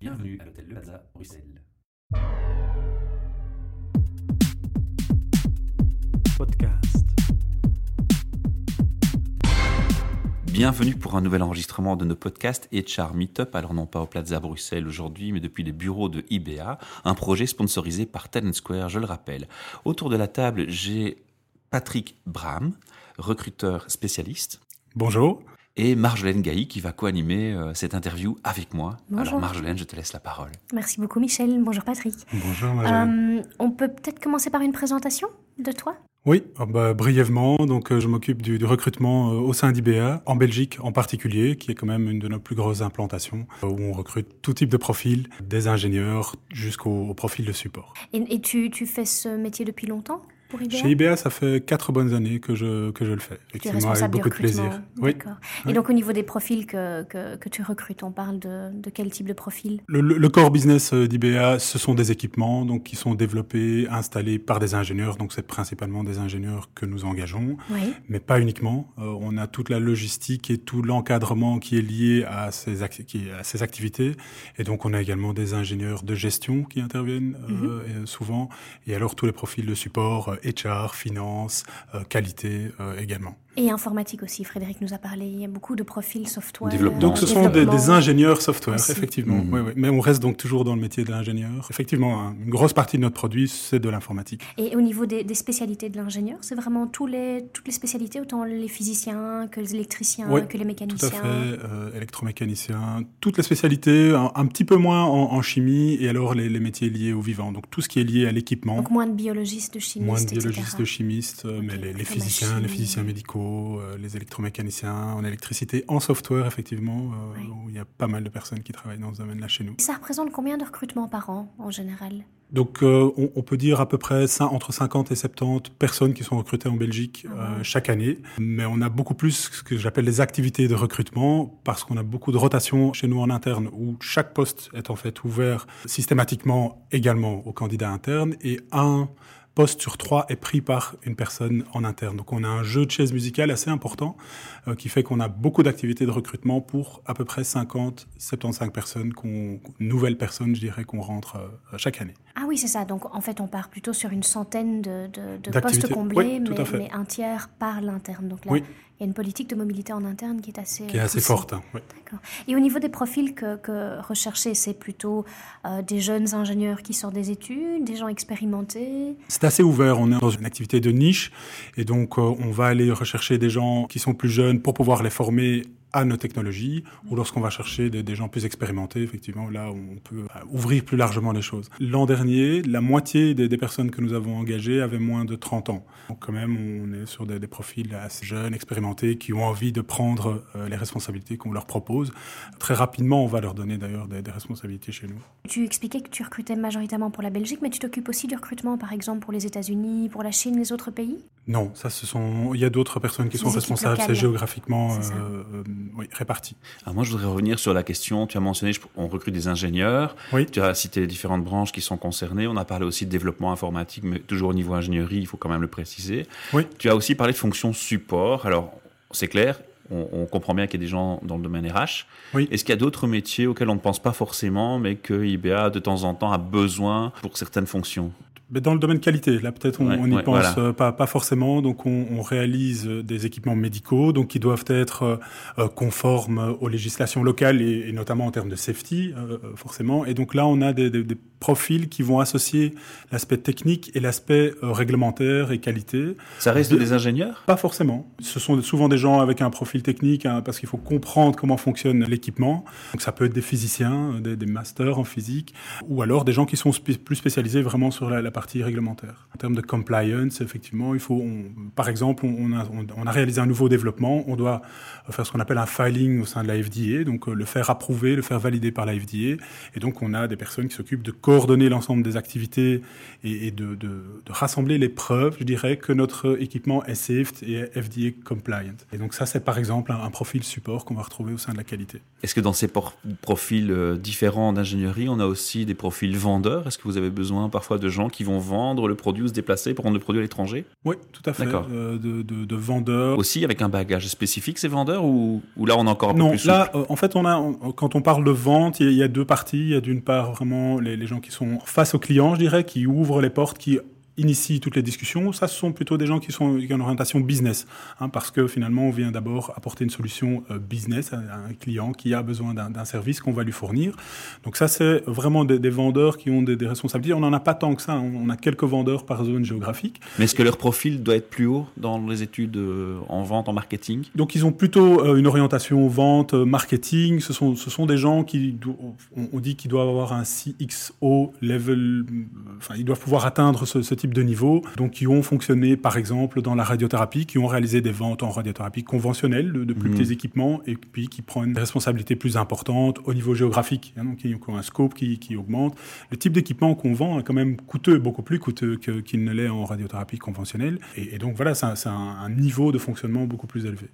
Bienvenue à l'hôtel Le Plaza, Bruxelles. Podcast. Bienvenue pour un nouvel enregistrement de nos podcasts HR Meetup, alors non pas au Plaza Bruxelles aujourd'hui, mais depuis les bureaux de IBA, un projet sponsorisé par Talent Square, je le rappelle. Autour de la table, j'ai Patrick Bram, recruteur spécialiste. Bonjour. Et Marjolaine Gailly qui va co-animer euh, cette interview avec moi. Bonjour. Alors Marjolaine, je te laisse la parole. Merci beaucoup Michel. Bonjour Patrick. Bonjour, Marjolaine. Euh, on peut peut-être commencer par une présentation de toi? Oui, ah bah, brièvement. Donc, euh, je m'occupe du, du recrutement euh, au sein d'IBA, en Belgique en particulier, qui est quand même une de nos plus grosses implantations, euh, où on recrute tout type de profil, des ingénieurs jusqu'au au profil de support. Et, et tu, tu fais ce métier depuis longtemps? Pour Chez IBA, ça fait quatre bonnes années que je, que je le fais. Effectivement, avec beaucoup de plaisir. Oui. Et donc au niveau des profils que, que, que tu recrutes, on parle de, de quel type de profil? Le, le- le core business euh, d'IBA, ce sont des équipements donc qui sont développés, installés par des ingénieurs. Donc, c'est principalement des ingénieurs que nous engageons. Oui. mais pas uniquement. Euh, on a toute la logistique et tout l'encadrement qui est lié à ces, qui- à ces activités. Et donc, on a également des ingénieurs de gestion qui interviennent euh, et, euh, souvent. Et alors, tous les profils de support, HR, finance, euh, qualité euh, également. Et informatique aussi, Frédéric nous a parlé. Il y a beaucoup de profils software. Développement. Donc, ce sont des, ingénieurs software, Aussi. effectivement. Mhm. Oui, oui. Mais on reste donc toujours dans le métier de l'ingénieur. Effectivement, une grosse partie de notre produit, c'est de l'informatique. Et au niveau des, des spécialités de l'ingénieur, c'est vraiment tous les, toutes les spécialités, autant les physiciens que les électriciens, Oui, que les Tout à mécaniciens. fait, euh, électromécanicien, toutes les spécialités, un, un petit peu moins en, en chimie, et alors les, les métiers liés au vivant. Donc tout ce qui est lié à l'équipement, Donc moins de biologistes, de chimistes, moins de etc. biologistes, de chimistes, euh, mais les, physiciens, les physiciens médicaux, euh, les électromécaniciens, en électricité, en software effectivement, euh, où il y a pas mal de personnes qui travaillent dans ce domaine-là chez nous. Ça représente combien de recrutements par an en général? Donc euh, on, on peut dire à peu près entre 50 et 70 personnes qui sont recrutées en Belgique Ah euh, chaque année. Mais on a beaucoup plus ce que j'appelle les activités de recrutement parce qu'on a beaucoup de rotation chez nous en interne où chaque poste est en fait ouvert systématiquement également aux candidats internes et un poste sur trois est pris par une personne en interne. Donc on a un jeu de chaise musicale assez important euh, qui fait qu'on a beaucoup d'activités de recrutement pour à peu près 50, 75 personnes, qu'on, nouvelles personnes, je dirais, qu'on rentre euh, chaque année. Ah oui, c'est ça. Donc en fait, on part plutôt sur une centaine de, de- de D'activités. postes comblés, Oui, mais, un tiers par l'interne. Donc là, Oui. il y a une politique de mobilité en interne qui est assez qui est assez forte. hein, oui. D'accord. Et au niveau des profils que, que recherchez, c'est plutôt euh, des jeunes ingénieurs qui sortent des études, des gens expérimentés? C'est assez ouvert, on est dans une activité de niche et donc euh, on va aller rechercher des gens qui sont plus jeunes pour pouvoir les former à nos technologies ou lorsqu'on va chercher des, des gens plus expérimentés, effectivement, là on peut euh, ouvrir plus largement les choses. L'an dernier, la moitié des, des personnes que nous avons engagées avaient moins de 30 ans. Donc quand même, on est sur des, des profils assez jeunes, expérimentés, qui ont envie de prendre euh, les responsabilités qu'on leur propose. Très rapidement, on va leur donner d'ailleurs des- responsabilités chez nous. Tu expliquais que tu recrutais majoritairement pour la Belgique, mais tu t'occupes aussi du recrutement, par exemple, pour les États-Unis, pour la Chine, les autres pays? Non, ça, ce sont. Il y a d'autres personnes qui sont responsables, c'est géographiquement Oui. Alors moi, je voudrais revenir sur la question. Tu as mentionné, on recrute des ingénieurs. Oui. Tu as cité les différentes branches qui sont concernées. On a parlé aussi de développement informatique, mais toujours au niveau ingénierie, il faut quand même le préciser. Oui. Tu as aussi parlé de fonction support. Alors, c'est clair, on, on comprend bien qu'il y a des gens dans le domaine RH. Oui. Est-ce qu'il y a d'autres métiers auxquels on ne pense pas forcément, mais que IBA, de temps en temps, a besoin pour certaines fonctions? Mais dans le domaine qualité, là peut-être on Ouais, n'y ouais, pense voilà. euh, pas, pas forcément. Donc on, on réalise euh, des équipements médicaux, donc qui doivent être euh, conformes aux législations locales et, et notamment en termes de safety, euh, forcément. Et donc là on a des, des- des profils qui vont associer l'aspect technique et l'aspect euh, réglementaire et qualité. Ça reste De- des ingénieurs? Pas forcément. Ce sont souvent des gens avec un profil technique hein, parce qu'il faut comprendre comment fonctionne l'équipement. Donc ça peut être des physiciens, des, des masters en physique, ou alors des gens qui sont spé- plus spécialisés vraiment sur la, la réglementaire. En termes de compliance, effectivement, il faut, par exemple, on a, réalisé un nouveau développement, on doit faire ce qu'on appelle un filing au sein de la FDA, donc euh, le faire approuver, le faire valider par la FDA, et donc on a des personnes qui s'occupent de coordonner l'ensemble des activités et, de, rassembler les preuves, je dirais, que notre équipement est safe et FDA compliant. Et donc ça, c'est par exemple un, profil support qu'on va retrouver au sein de la qualité. Est-ce que dans ces profils euh, différents d'ingénierie, on a aussi des profils vendeurs? Est-ce que vous avez besoin parfois de gens qui vont vont vendre le produit ou se déplacer pour vendre le produit à l'étranger? Oui, tout à fait. D'accord. de, de, de vendeurs. Aussi avec un bagage spécifique, ces vendeurs, ou, ou là on a encore un peu Non, plus là, euh, en fait, on a, on- quand on parle de vente, il y a- il y a deux parties. Il y a d'une part vraiment les, les gens qui sont face aux clients, je dirais, qui ouvrent les portes, qui initient toutes les discussions. Ça, ce sont plutôt des gens qui sont qui ont une orientation business, hein, parce que finalement, on vient d'abord apporter une solution euh, business à, un client qui a besoin d'un service qu'on va lui fournir. Donc ça, c'est vraiment des, des vendeurs qui ont des, des responsabilités. On n'en a pas tant que ça. hein. On a quelques vendeurs par zone géographique. Mais est-ce que leur profil doit être plus haut dans les études euh, en vente, en marketing? Donc ils ont plutôt euh, une orientation vente, marketing. Ce sont, ce sont des gens qui, on, dit qu'ils doivent avoir un CXO level, enfin ils doivent pouvoir atteindre ce, ce type de niveau. Donc qui ont fonctionné par exemple dans la radiothérapie, qui ont réalisé des ventes en radiothérapie conventionnelle de, de plus Mhm. petits équipements et puis qui prennent des responsabilités plus importantes au niveau géographique. hein, donc qui ont un scope qui, qui augmente. Le type d'équipement qu'on vend est quand même coûteux, beaucoup plus coûteux qu'il ne l'est en radiothérapie conventionnelle. Et, et donc voilà, c'est un, c'est un- un niveau de fonctionnement beaucoup plus élevé.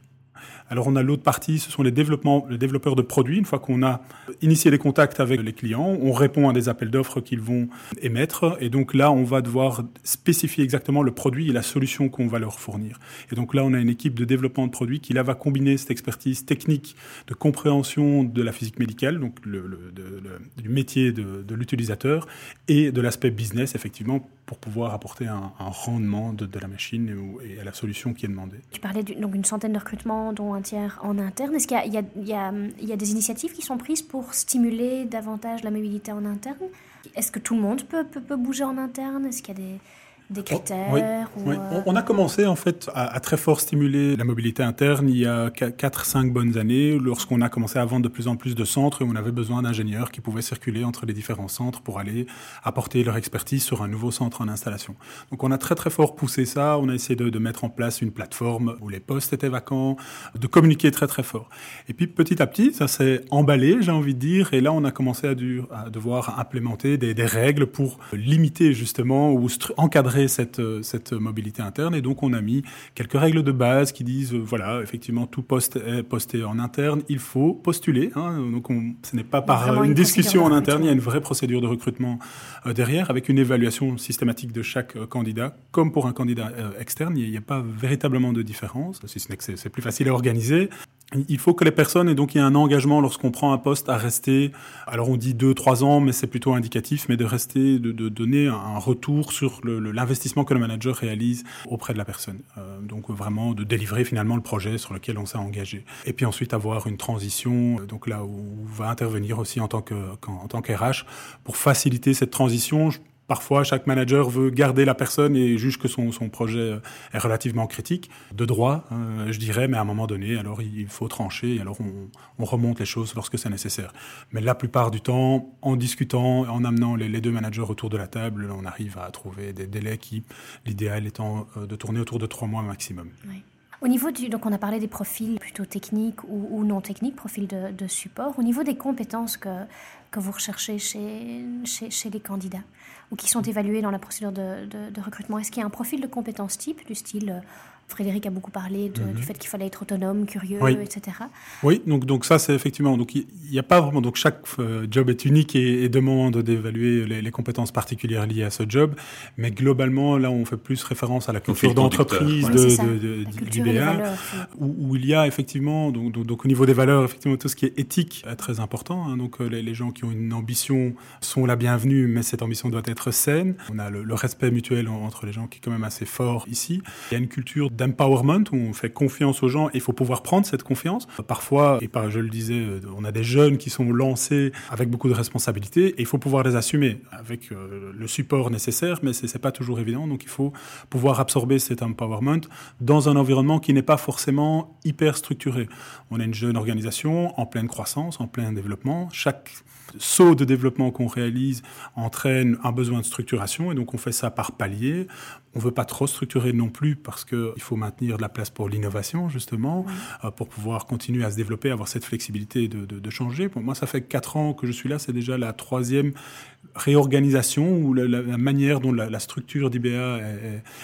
Alors on a l'autre partie, ce sont les, développements, les développeurs de produits. Une fois qu'on a initié les contacts avec les clients, on répond à des appels d'offres qu'ils vont émettre. Et donc là, on va devoir spécifier exactement le produit et la solution qu'on va leur fournir. Et donc là, on a une équipe de développement de produits qui là va combiner cette expertise technique de compréhension de la physique médicale, donc du métier de, l'utilisateur, et de l'aspect business, effectivement, pour pouvoir apporter un, rendement de, la machine et, et à la solution qui est demandée. Tu parlais d'une centaine de recrutements, un tiers en interne. Est-ce qu'il y y a des initiatives qui sont prises pour stimuler davantage la mobilité en interne? Est-ce que tout le monde peut, peut, peut bouger en interne? Est-ce qu'il y a des, des critères oui, ou, Oui, euh, on, a commencé en fait à, à très fort stimuler la mobilité interne il y a 4-5 bonnes années, lorsqu'on a commencé à vendre de plus en plus de centres et on avait besoin d'ingénieurs qui pouvaient circuler entre les différents centres pour aller apporter leur expertise sur un nouveau centre en installation. Donc on a très très fort poussé ça, on a essayé de, de mettre en place une plateforme où les postes étaient vacants, de communiquer très très fort. Et puis petit à petit, ça s'est emballé, j'ai envie de dire, et là on a commencé à, du- à devoir implémenter des, des règles pour limiter justement ou stru- encadrer cette, euh, cette mobilité interne. Et donc on a mis quelques règles de base qui disent, euh, voilà, effectivement tout poste est posté en interne, il faut postuler. hein. donc on- ce n'est pas par une, une discussion en interne, il y a une vraie procédure de recrutement euh, derrière avec une évaluation systématique de chaque euh, candidat, comme pour un candidat externe. Il n'y a pas véritablement de différence, si ce n'est que c'est plus facile à organiser. Il faut que les personnes, et donc il y a un engagement lorsqu'on prend un poste à rester, alors on dit deux, trois ans, mais c'est plutôt indicatif, mais de rester, de, de donner un retour sur l'investissement que le manager réalise auprès de la personne. Euh, donc vraiment de délivrer finalement le projet sur lequel on s'est engagé. Et puis ensuite avoir une transition, euh, donc là où on va intervenir aussi en tant que, en tant qu'RH pour faciliter cette transition. Parfois, chaque manager veut garder la personne et juge que son, projet euh, est relativement critique, de droit, euh, je dirais, mais à un moment donné, alors il faut trancher et alors on, on remonte les choses lorsque c'est nécessaire. Mais la plupart du temps, en discutant, en amenant les, deux managers autour de la table, on arrive à trouver des délais qui, l'idéal étant euh, de tourner autour de trois mois maximum. Au niveau donc on a parlé des profils plutôt techniques ou, non techniques, profils de, support. Au niveau des compétences que, que vous recherchez chez, chez, chez les candidats ou qui sont évalués dans la procédure de, recrutement, est-ce qu'il y a un profil de compétences type du style euh, Frédéric a beaucoup parlé de- du fait qu'il fallait être autonome, curieux, Oui. etc. Oui, donc, donc ça c'est effectivement, donc il n'y a pas vraiment, donc chaque euh, job est unique et, et demande d'évaluer les, les compétences particulières liées à ce job, mais globalement là on fait plus référence à la culture d'entreprise de, valeurs. finalement. où, où il y a effectivement, donc, donc, donc au niveau des valeurs, effectivement, tout ce qui est éthique est très important. hein. donc euh, les, les gens qui ont une ambition sont la bienvenue, mais cette ambition doit être saine. On a le, le respect mutuel en- entre les gens qui est quand même assez fort ici. Il y a une culture d'empowerment où on fait confiance aux gens et il faut pouvoir prendre cette confiance. Parfois, et je le disais, on a des jeunes qui sont lancés avec beaucoup de responsabilités et il faut pouvoir les assumer avec euh, le support nécessaire, mais c'est pas toujours évident. Donc il faut pouvoir absorber cet empowerment dans un environnement qui n'est pas forcément hyper structuré. On a une jeune organisation en pleine croissance, en plein développement. Chaque saut de développement qu'on réalise entraîne un besoin de structuration et donc on fait ça par palier. On veut pas trop structurer non plus parce que il faut maintenir de la place pour l'innovation justement, euh, pour pouvoir continuer à se développer, avoir cette flexibilité de, de, de changer. Pour moi, ça fait quatre ans que je suis là, c'est déjà la troisième réorganisation ou la, la- la manière dont la, la structure d'IBA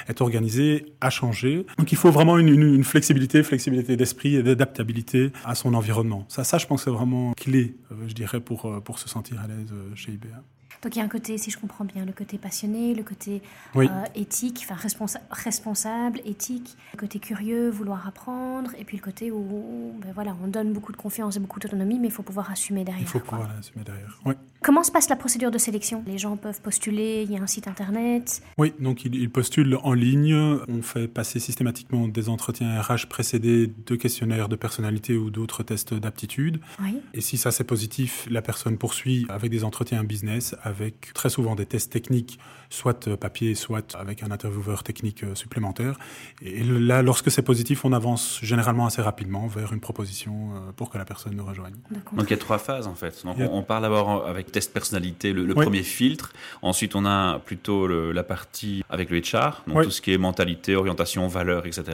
est, organisée a changé. Donc il faut vraiment une, une- une flexibilité, flexibilité d'esprit et d'adaptabilité à son environnement. Ça, ça, je pense, que c'est vraiment clé, euh, je dirais, pour, euh, pour se sentir à l'aise chez IBA. Donc il y a un côté, si je comprends bien, le côté passionné, le côté Oui. euh, éthique, enfin responsa- responsable, éthique, le côté curieux, vouloir apprendre, et puis le côté où ben voilà, on donne beaucoup de confiance et beaucoup d'autonomie, mais il faut pouvoir assumer derrière. Il faut quoi. pouvoir l'assumer derrière. Oui. Comment se passe la procédure de sélection? Les gens peuvent postuler, il y a un site internet. Oui, donc ils il postulent en ligne. On fait passer systématiquement des entretiens RH précédés de questionnaires de personnalité ou d'autres tests d'aptitude. Oui. Et si ça c'est positif, la personne poursuit avec des entretiens business, avec très souvent des tests techniques, soit euh, papier, soit avec un intervieweur technique euh, supplémentaire. Et là, lorsque c'est positif, on avance généralement assez rapidement vers une proposition euh, pour que la personne nous rejoigne. Donc il y a trois phases en fait. Donc a- on, part d'abord avec test personnalité, le, le Oui. premier filtre. Ensuite on a plutôt le- la partie avec le HR, donc Oui. tout ce qui est mentalité, orientation, valeurs, etc.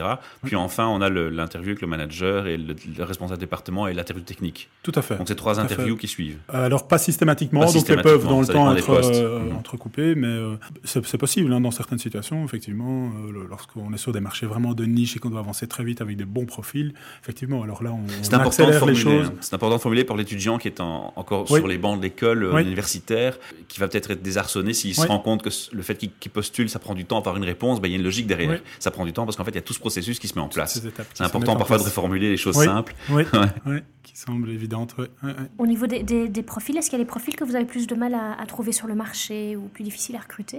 Puis enfin on a l'interview avec le manager et le, le responsable département et l'interview technique. Tout à fait. Donc c'est trois interviews qui suivent. Alors pas systématiquement, Pas donc elles peuvent dans le temps être euh, entrecoupées, mais euh, c'est possible hein, dans certaines situations, effectivement, euh, lorsqu'on est sur des marchés vraiment de niche et qu'on doit avancer très vite avec des bons profils, effectivement, alors là on, C'est on important de accélère les formuler. choses. hein. C'est important de formuler pour l'étudiant qui est en- encore Oui. sur les bancs de l'école euh, Oui. universitaire, qui va peut-être être désarçonné s'il se rend compte que le fait qu'il postule, ça prend du temps à avoir une réponse. Ben, il y a une logique derrière. Oui. Ça prend du temps parce qu'en fait, il y a tout ce processus qui se met en place. C'est important parfois de reformuler les choses Oui. simples. Oui, Ouais. oui, qui semble évidente. ouais, ouais, ouais. Au niveau des, des- des profils, est-ce qu'il y a des profils que vous avez plus de mal à, à trouver sur le marché ou plus difficiles à recruter?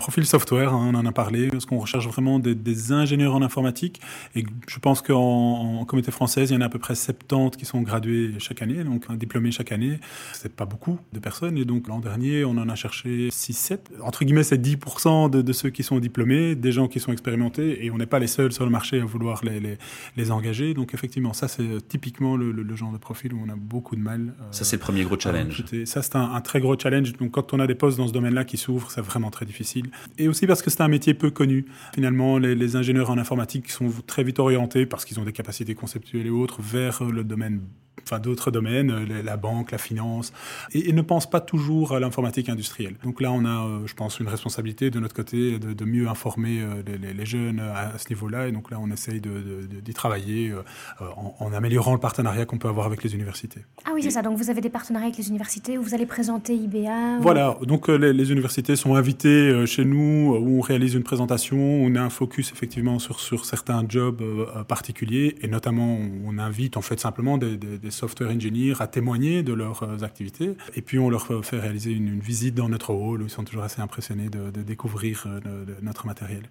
Profil software, hein, on en a parlé, parce qu'on recherche vraiment des, des ingénieurs en informatique. Et je pense qu'en en communauté française, il y en a à peu près 70 qui sont gradués chaque année, donc un diplômé chaque année. C'est pas beaucoup de personnes. Et donc l'an dernier, on en a cherché 6-7. Entre guillemets, c'est 10% de, de ceux qui sont diplômés, des gens qui sont expérimentés. Et on n'est pas les seuls sur le marché à vouloir les, les, les engager. Donc effectivement, ça, c'est typiquement le, le- le genre de profil où on a beaucoup de mal. euh, Ça, c'est le premier gros challenge. Ça, c'est un, un très gros challenge. Donc, quand on a des postes dans ce domaine-là qui s'ouvrent, c'est vraiment très difficile. Et aussi parce que c'est un métier peu connu. Finalement, les, les ingénieurs en informatique sont très vite orientés, parce qu'ils ont des capacités conceptuelles et autres, vers le domaine enfin d'autres domaines, euh, la- banque, la finance, et, et ne pensent pas toujours à l'informatique industrielle. Donc là, on a, euh, je pense, une responsabilité de notre côté de, de mieux informer euh, les, les- les jeunes à, ce niveau-là. Et donc là, on essaye de- de- de- d'y travailler en, en améliorant le partenariat qu'on peut avoir avec les universités. Ah oui, c'est ça. Donc vous avez des partenariats avec les universités où vous allez présenter IBA. ou- Voilà, donc les, les universités sont invitées chez nous où on réalise une présentation, on a un focus effectivement sur, sur certains jobs particuliers et notamment on, on invite en fait simplement des, des- software engineers à témoigner de leurs euh, activités et puis on leur fait réaliser une, visite dans notre hall où ils sont toujours assez impressionnés de, découvrir euh, notre matériel.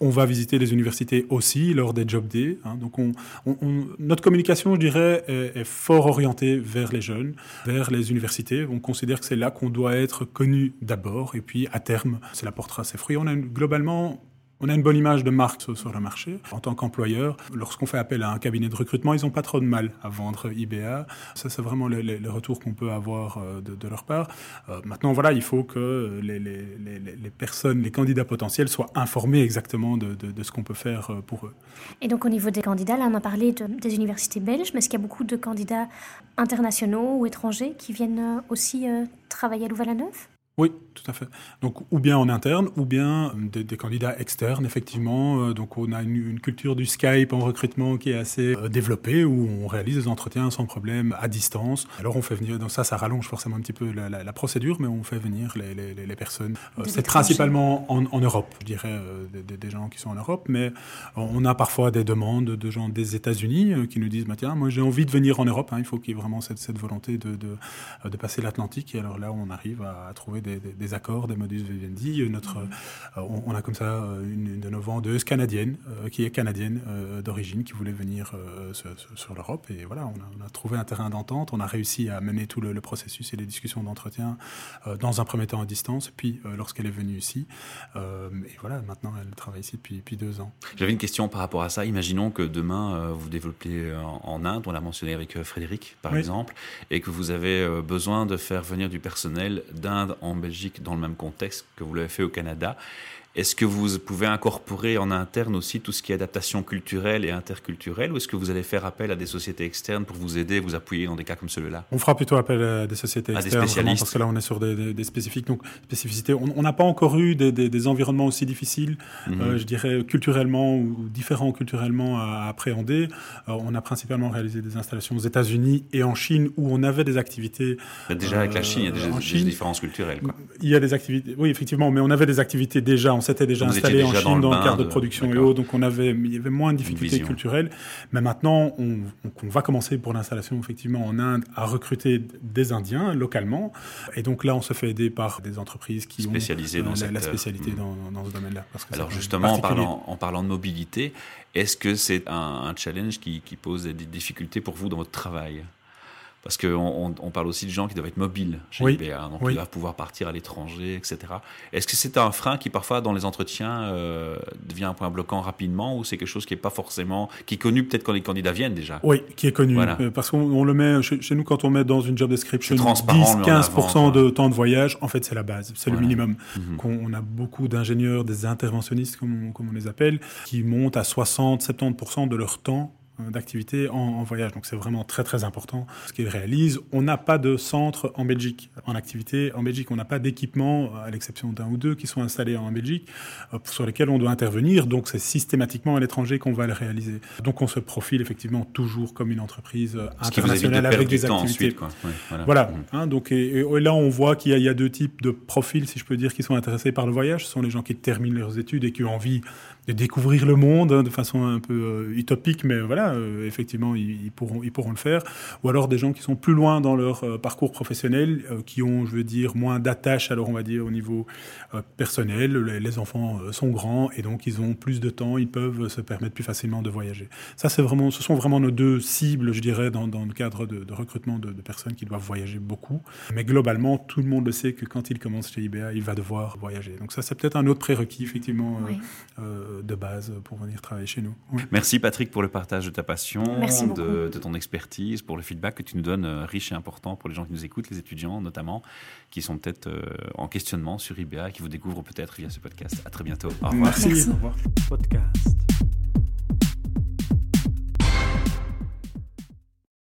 On va visiter les universités aussi lors des job days, hein, donc on, on- on- notre communication, je dirais, est, est fort orientée vers les jeunes, vers les universités. On considère que c'est là qu'on doit être connu d'abord, et puis à terme, cela portera ses fruits. On a globalement on a une bonne image de marque sur, le marché. En tant qu'employeur, lorsqu'on fait appel à un cabinet de recrutement, ils n'ont pas trop de mal à vendre IBA. Ça, c'est vraiment le, le- le retour qu'on peut avoir euh, de, leur part. Euh, maintenant, voilà, il faut que les, les- les- les personnes, les candidats potentiels soient informés exactement de, ce qu'on peut faire euh, pour eux. Et donc au niveau des candidats, là on a parlé de- des universités belges, mais est-ce qu'il y a beaucoup de candidats internationaux ou étrangers qui viennent aussi travailler à Louvain-la-Neuve? Oui, tout à fait. Donc, ou bien en interne, ou bien euh, des, des candidats externes, effectivement. Euh, Donc, on a une, une culture du Skype en recrutement qui est assez euh, développée, où on réalise des entretiens sans problème à distance. Alors, on fait venir, donc ça, ça rallonge forcément un petit peu la, la- la procédure, mais on fait venir les, les- les- les personnes. C'est principalement en, en Europe, je dirais, des, gens qui sont en Europe, mais on a parfois des demandes de gens des États-Unis qui nous disent, bah, tiens, moi j'ai envie de venir en Europe, hein, il faut qu'il y ait vraiment cette, cette volonté de, de, de passer l'Atlantique. Et alors là, on arrive à, à trouver des, des- des accords, des modus vivendi. Euh, Notre, euh, on, on a comme ça euh, une, une de nos vendeuses canadiennes, qui est canadienne d'origine, qui voulait venir sur, l'Europe. Et voilà, on a, on a trouvé un terrain d'entente. On a réussi à mener tout le, le processus et les discussions d'entretien dans un premier temps à distance, puis lorsqu'elle est venue ici. Et voilà, maintenant, elle travaille ici depuis, depuis deux ans. J'avais une question par rapport à ça. Imaginons que demain, vous développez en en Inde, on l'a mentionné avec Frédéric, par Oui. exemple, et que vous avez besoin de faire venir du personnel d'Inde en Belgique dans le même contexte que vous l'avez fait au Canada. Est-ce que vous pouvez incorporer en interne aussi tout ce qui est adaptation culturelle et interculturelle ou est-ce que vous allez faire appel à des sociétés externes pour vous aider, vous appuyer dans des cas comme celui-là On fera plutôt appel à des sociétés externes, parce que là on est sur des, spécifiques, donc spécificités. On n'a pas encore eu des, environnements aussi difficiles, mhm. euh, je dirais culturellement ou différents culturellement à, appréhender. Euh, on a principalement réalisé des installations aux États-Unis et en Chine où on avait des activités. déjà avec la Chine, il y a déjà des différences culturelles. Quoi. Il y a des activités, oui effectivement, mais on avait des activités déjà s'était déjà installé en Chine dans le, cadre de, production et autres, donc on avait, il y avait moins de difficultés culturelles. Mais maintenant, on, on, va commencer pour l'installation effectivement en Inde à recruter des Indiens localement. Et donc là, on se fait aider par des entreprises qui ont euh, dans la, spécialité hmm. dans, dans, ce domaine-là. Alors justement, en parlant, en parlant de mobilité, est-ce que c'est un, un, challenge qui, qui pose des difficultés pour vous dans votre travail? Parce qu'on on parle aussi de gens qui doivent être mobiles chez oui. IBA, donc ils doivent pouvoir partir à l'étranger, etc. Est-ce que c'est un frein qui parfois dans les entretiens euh, devient un point bloquant rapidement ou c'est quelque chose qui est pas forcément, qui est connu peut-être quand les candidats viennent déjà? Oui, qui est connu. Euh, parce qu'on le met, chez, nous quand on met dans une job description 10-15% de temps de voyage, en fait c'est la base, c'est le minimum. Mhm. On a beaucoup d'ingénieurs, des interventionnistes comme comme on les appelle, qui montent à 60-70% de leur temps d'activité en, voyage. Donc c'est vraiment très très important ce qu'ils réalisent. On n'a pas de centre en Belgique en activité. En Belgique, on n'a pas d'équipement, à l'exception d'un ou deux qui sont installés en Belgique, euh, sur lesquels on doit intervenir. Donc c'est systématiquement à l'étranger qu'on va le réaliser. Donc on se profile effectivement toujours comme une entreprise euh, internationale avec des activités. voilà. Mmh. Hein, donc et, là on voit qu'il y, a deux types de profils, si je peux dire, qui sont intéressés par le voyage. Ce sont les gens qui terminent leurs études et qui ont envie de découvrir le monde hein, de façon un peu euh, utopique, mais voilà, euh, effectivement, ils, pourront, ils pourront le faire. Ou alors des gens qui sont plus loin dans leur euh, parcours professionnel, qui ont, je veux dire, moins d'attache, alors on va dire, au niveau personnel. Les, enfants sont grands et donc ils ont plus de temps, ils peuvent se permettre plus facilement de voyager. Ça, c'est vraiment, ce sont vraiment nos deux cibles, je dirais, dans, dans le cadre de, de recrutement de, de, personnes qui doivent voyager beaucoup. Mais globalement, tout le monde le sait que quand il commence chez IBA, il va devoir voyager. Donc ça, c'est peut-être un autre prérequis, effectivement. Oui de base pour venir travailler chez nous. Merci Patrick pour le partage de ta passion, de, ton expertise, pour le feedback que tu nous donnes euh, riche et important pour les gens qui nous écoutent, les étudiants notamment, qui sont peut-être euh, en questionnement sur IBA, qui vous découvrent peut-être via ce podcast. À très bientôt. Au revoir. Merci. Au revoir. Podcast.